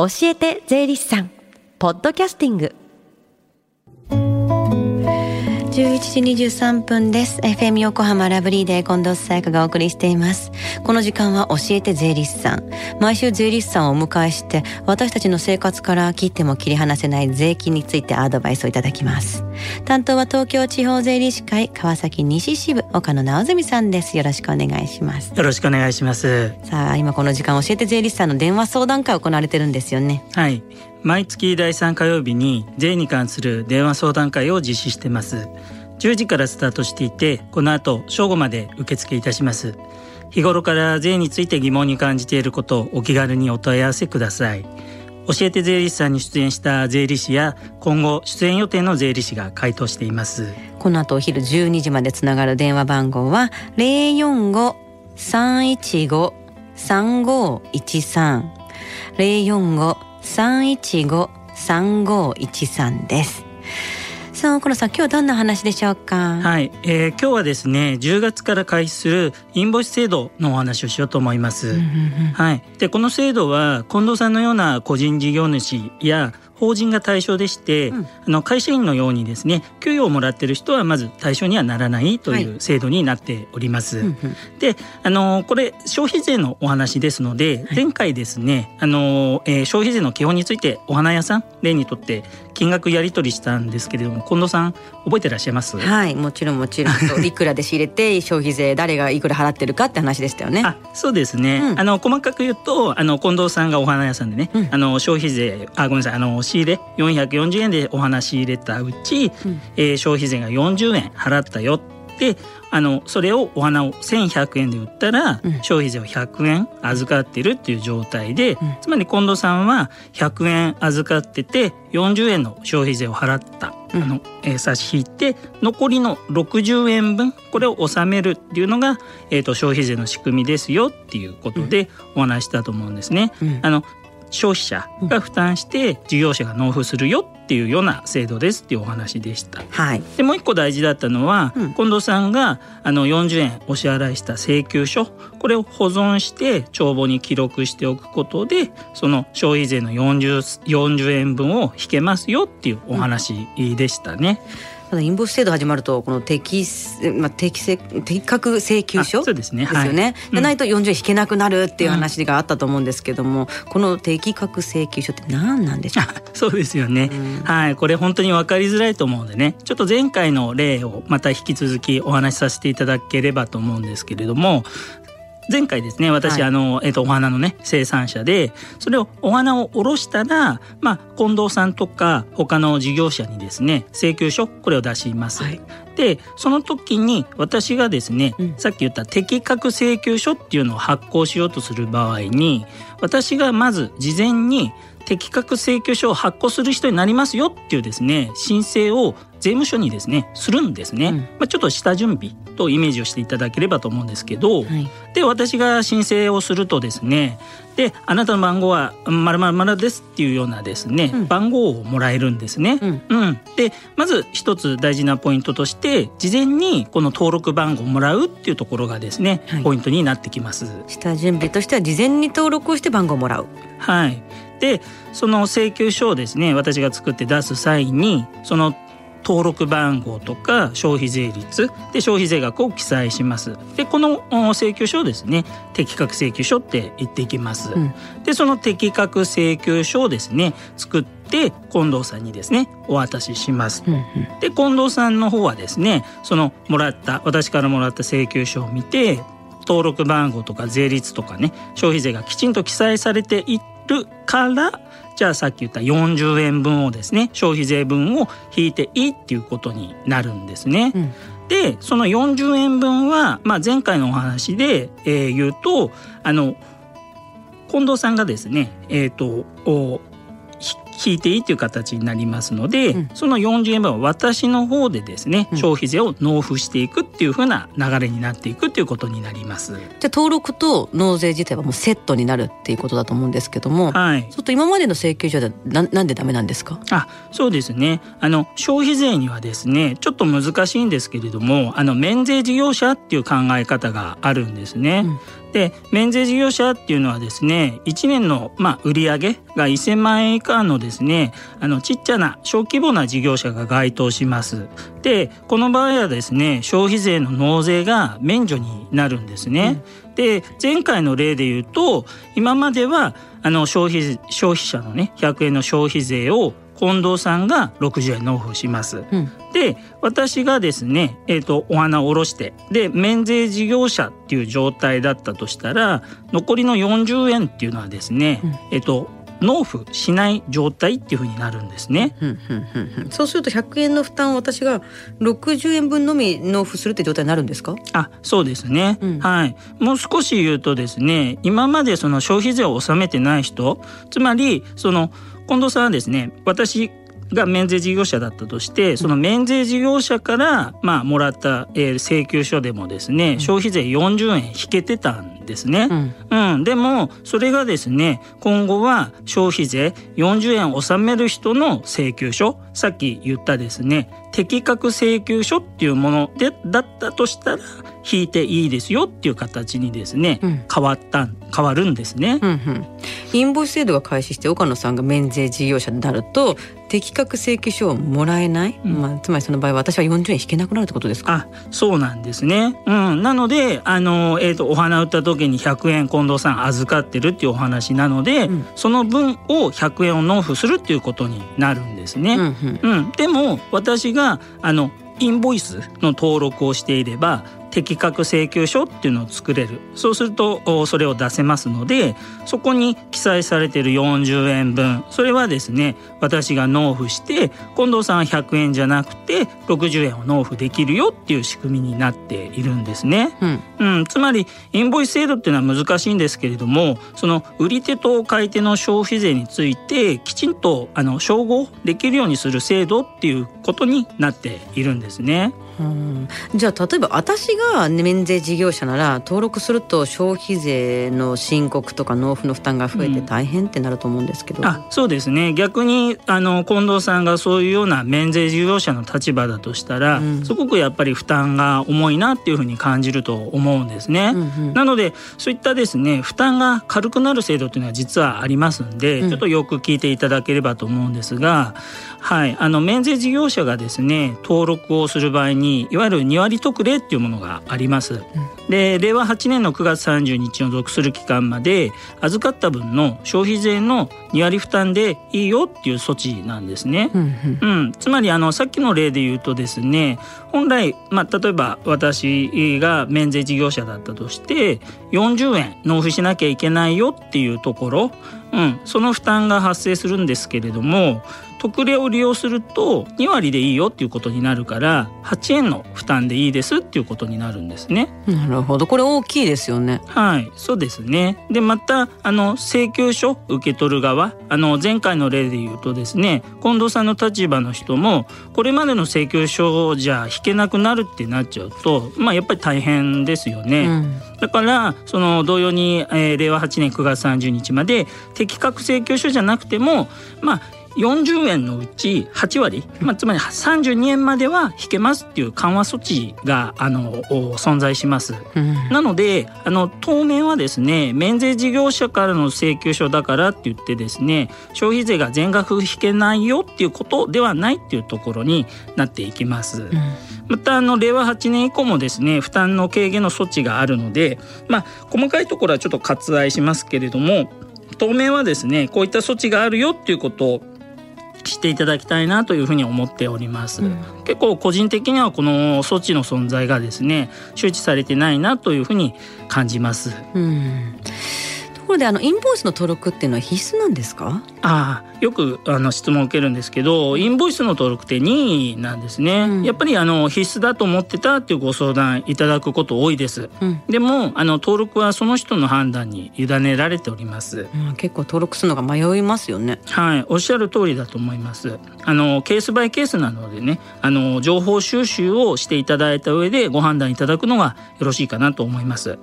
教えて税理士さん。ポッドキャスティング。11時23分です。FM 横浜ラブリーで近藤沙耶香がお送りしています。この時間は教えて税理士さん。毎週税理士さんをお迎えして私たちの生活から切っても切り離せない税金についてアドバイスをいただきます。担当は東京地方税理士会川崎西支部岡野直澄さんです。よろしくお願いします。よろしくお願いします。さあ今この時間教えて税理士さんの電話相談会行われてるんですよね。はい毎月第3火曜日に税に関する電話相談会を実施してます。10時からスタートしていてこの後正午まで受付いたします。日頃から税について疑問に感じていることをお気軽にお問い合わせください。教えて税理士さんに出演した税理士や今後出演予定の税理士が回答しています。この後お昼12時までつながる電話番号は045-315-3513 045-315-3513です。さあ岡野さん今日はどんな話でしょうか？はい、えー、今日はですね10月から開始するインボイス制度のお話をしようと思います、はい、でこの制度は近藤さんのような個人事業主や法人が対象でして、うん、あの会社員のようにですね給与をもらっている人はまず対象にはならないという制度になっております。はい、であのこれ消費税のお話ですので、はい、前回ですねあの、えー、消費税の基本についてお花屋さん例にとって金額やり取りしたんですけれども近藤さん覚えてらっしゃいます？はいもちろんもちろん。いくらで仕入れて消費税誰がいくら払ってるかって話でしたよね。あそうですね、うん、あの細かく言うとあの近藤さんがお花屋さんでね、うん、あの消費税あごめんなさいあの仕入れ440円でお花仕入れたうち、うん、えー、消費税が40円払ったよってあのそれをお花を1100円で売ったら、うん、消費税を100円預かってるっていう状態で、うん、つまり近藤さんは100円預かってて40円の消費税を払った、うん、あのえー、差し引いて残りの60円分これを納めるっていうのが、えーと、消費税の仕組みですよっていうことでお話したと思うんですね。あの消費者が負担して事業者が納付するよっていうような制度ですっていうお話でした。はい、でもう一個大事だったのは、うん、近藤さんがあの40円お支払いした請求書これを保存して帳簿に記録しておくことでその消費税の 40, 40円分を引けますよっていうお話でしたね。うんただインボイス制度始まるとこの適,、まあ、適正適格請求書そうですね。ですよね、はい、でないと40円引けなくなるっていう話があったと思うんですけども、うん、この適格請求書って何なんでしょう？そうですよね、うん、はい。これ本当に分かりづらいと思うんでねちょっと前回の例をまた引き続きお話しさせていただければと思うんですけれども前回ですね私、はい、あの、えっと、お花のね生産者でそれをお花をおろしたら、まあ、近藤さんとか他の事業者にですね請求書これを出します。はい、でその時に私がですね、うん、さっき言った適格請求書っていうのを発行しようとする場合に私がまず事前に適格請求書を発行する人になりますよっていうですね申請を税務署にですねするんですね、うん、まあ、ちょっと下準備とイメージをしていただければと思うんですけど、はい、で私が申請をするとですねであなたの番号はまるまるまるですっていうようなですね、うん、番号をもらえるんですね。うん、うん、でまず一つ大事なポイントとして事前にこの登録番号をもらうっていうところがですね、はい、ポイントになってきます。下準備としては事前に登録をして番号をもらう。はい。でその請求書をですね私が作って出す際にその登録番号とか消費税率で消費税額を記載します。でこの請求書をですね適格請求書って言っていきます、うん、でその適格請求書をですね作って近藤さんにですねお渡しします、うんうん、で近藤さんの方はですねそのもらった私からもらった請求書を見て登録番号とか税率とかね消費税がきちんと記載されているからじゃあさっき言った40円分をですね消費税分を引いていいっていうことになるんですね。うん、でその40円分は、まあ、前回のお話で、えー、言うとあの近藤さんがですね、えーと、と引いていいという形になりますので、うん、その40円分は私の方でですね、うん、消費税を納付していくっていうふうな流れになっていくっていうことになります。じゃあ登録と納税自体はもうセットになるっていうことだと思うんですけども、はい、ちょっと今までの請求書でななんでダメなんですか？あそうですね。あの消費税にはですねちょっと難しいんですけれどもあの免税事業者っていう考え方があるんですね。うんで免税事業者っていうのはですね1年の、まあ、売上が1,000万円以下のですねあのちっちゃな小規模な事業者が該当します。でこの場合はですね消費税の納税が免除になるんですね。うん、で前回の例で言うと今まではあの消費消費者のね100円の消費税を近藤さんが60円納付します。うん、で私がですね、えーと、お花を下ろしてで免税事業者っていう状態だったとしたら残りの40円っていうのはですね、うん、えっ、ー、と納付しない状態っていうふうになるんですね。そうすると100円の負担を私が60円分のみ納付するって状態になるんですか？あそうですね、うん、はい。もう少し言うとですね今までその消費税を納めてない人つまりその近藤さんはですね私が免税事業者だったとしてその免税事業者からまあもらった、え請求書でもですね、消費税40円引けてたんですね、うん、うん、でもそれがですね今後は消費税40円納める人の請求書さっき言ったですね適格請求書っていうものでだったとしたら引いていいですよっていう形にですね、うん、変わった変わるんですね、うんうん、インボイス制度が開始して岡野さんが免税事業者になると適格請求書をもらえない、うん、まあ、つまりその場合私は40円引けなくなるってことですか？あそうなんですね、うん、なのであの、えーと、お花売った時に100円近藤さん預かってるっていうお話なので、うん、その分を100円を納付するっていうことになるんですね、うん、うん、でも私があのインボイスの登録をしていれば適格請求書っていうのを作れるそうするとそれを出せますのでそこに記載されている40円分それはですね私が納付して近藤さんは100円じゃなくて60円を納付できるよっていう仕組みになっているんですね。うん、うん、つまりインボイス制度っていうのは難しいんですけれどもその売り手と買い手の消費税についてきちんとあの照合できるようにする制度っていうことになっているんですね。じゃあ例えば私が免税事業者なら登録すると消費税の申告とか納付の負担が増えて大変ってなると思うんですけど、うん、あそうですね。逆にあの近藤さんがそういうような免税事業者の立場だとしたら、うん、すごくやっぱり負担が重いなっていうふうに感じると思うんですね、うんうん、なのでそういったですね負担が軽くなる制度っていうのは実はありますんで、ちょっとよく聞いていただければと思うんですがはい、あの免税事業者がですね登録をする場合にいわゆる2割特例っていうものがあります。うん、で令和8年の9月30日を属する期間まで預かった分の消費税の2割負担でいいよっていう措置なんですね。うん、うん、つまりあのさっきの例で言うとですね本来、まあ、例えば私が免税事業者だったとして40円納付しなきゃいけないよっていうところ、うん、その負担が発生するんですけれども特例を利用すると2割でいいよっていうことになるから8円の負担でいいですっていうことになるんですね。なるほどこれ大きいですよね。はいそうですね。でまたあの請求書受け取る側あの前回の例で言うとですね近藤さんの立場の人もこれまでの請求書じゃ引けなくなるってなっちゃうとまあやっぱり大変ですよね。うん、だからその同様に、えー、令和8年9月30日まで適格請求書じゃなくてもまあ40円のうち8割、まあ、つまり32円までは引けますっていう緩和措置があの存在します。うん、なのであの当面はですね免税事業者からの請求書だからって言ってですね消費税が全額引けないよっていうことではないっていうところになっていきます。うん、またあの令和8年以降もですね負担の軽減の措置があるので、まあ、細かいところはちょっと割愛しますけれども当面はですねこういった措置があるよっていうことをしていただきたいなというふうに思っております、うん、結構個人的にはこの措置の存在がですね周知されてないなというふうに感じます、うんころであのインボイスの登録っていうのは必須なんですか？ああよくあの質問を受けるんですけどインボイスの登録って任意なんですね、うん、やっぱりあの必須だと思ってたっていうご相談いただくこと多いです、うん、でもあの登録はその人の判断に委ねられております、うん、結構登録するのが迷いますよね。はいおっしゃる通りだと思います。あのケースバイケースなのでねあの情報収集をしていただいた上でご判断いただくのがよろしいかなと思います、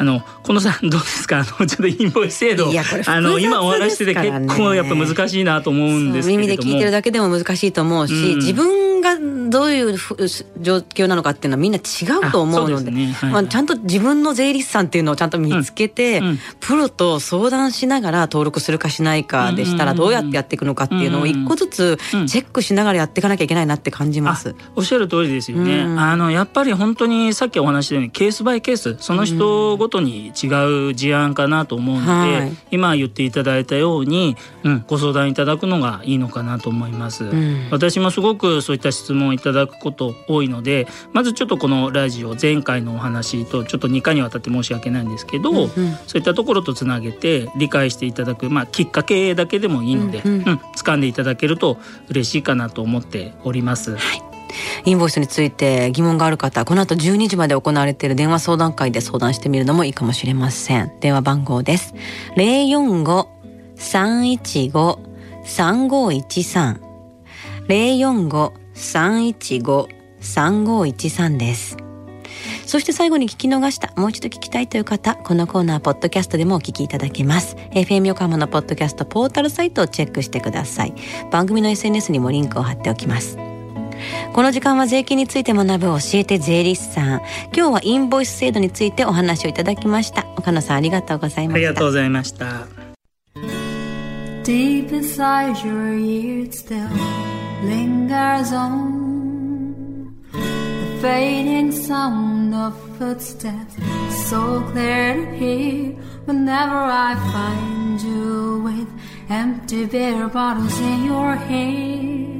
あのこのさんどうですか？あのちょっとインボイス制度あの今お話してて結構やっぱ難しいなと思うんですけれども。耳で聞いてるだけでも難しいと思うし、うん、自分がどういう状況なのかっていうのはみんな違うと思うので、ね。はいはい、まあ、ちゃんと自分の税理士さんっていうのをちゃんと見つけて、うん。うん、プロと相談しながら登録するかしないかでしたらどうやってやっていくのかっていうのを一個ずつチェックしながらやっていかなきゃいけないなって感じます。おっしゃる通りですよね。あのやっぱり本当にさっきお話したようにケースバイケースその人ごとに違う事案かなと思うので、はい、今言っていただいたように、うん、ご相談いただくのがいいのかなと思います。私もすごくそういった質問をいただくこと多いのでまずちょっとこのラジオ前回のお話とちょっと2回にわたって申し訳ないんですけど、うんうん、そういったところとつなげて理解していただく、まあ、きっかけだけでもいいので、うん、うん。うん、掴んでいただけると嬉しいかなと思っております。はいインボイスについて疑問がある方、この後12時まで行われている電話相談会で相談してみるのもいいかもしれません。電話番号です。045-315-3513。045-315-3513です。そして最後に聞き逃した、もう一度聞きたいという方、このコーナー、ポッドキャストでもお聞きいただけます。FM 横浜のポッドキャストポータルサイトをチェックしてください。番組の SNS にもリンクを貼っておきます。この時間は税金について学ぶ教えて税理士さん。今日はインボイス制度についてお話をいただきました。岡野さんありがとうございました。ありがとうございました。Deep inside your ears still lingers on fading sound of footsteps so clear to hear whenever I find you with empty beer bottles in your hand.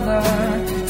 another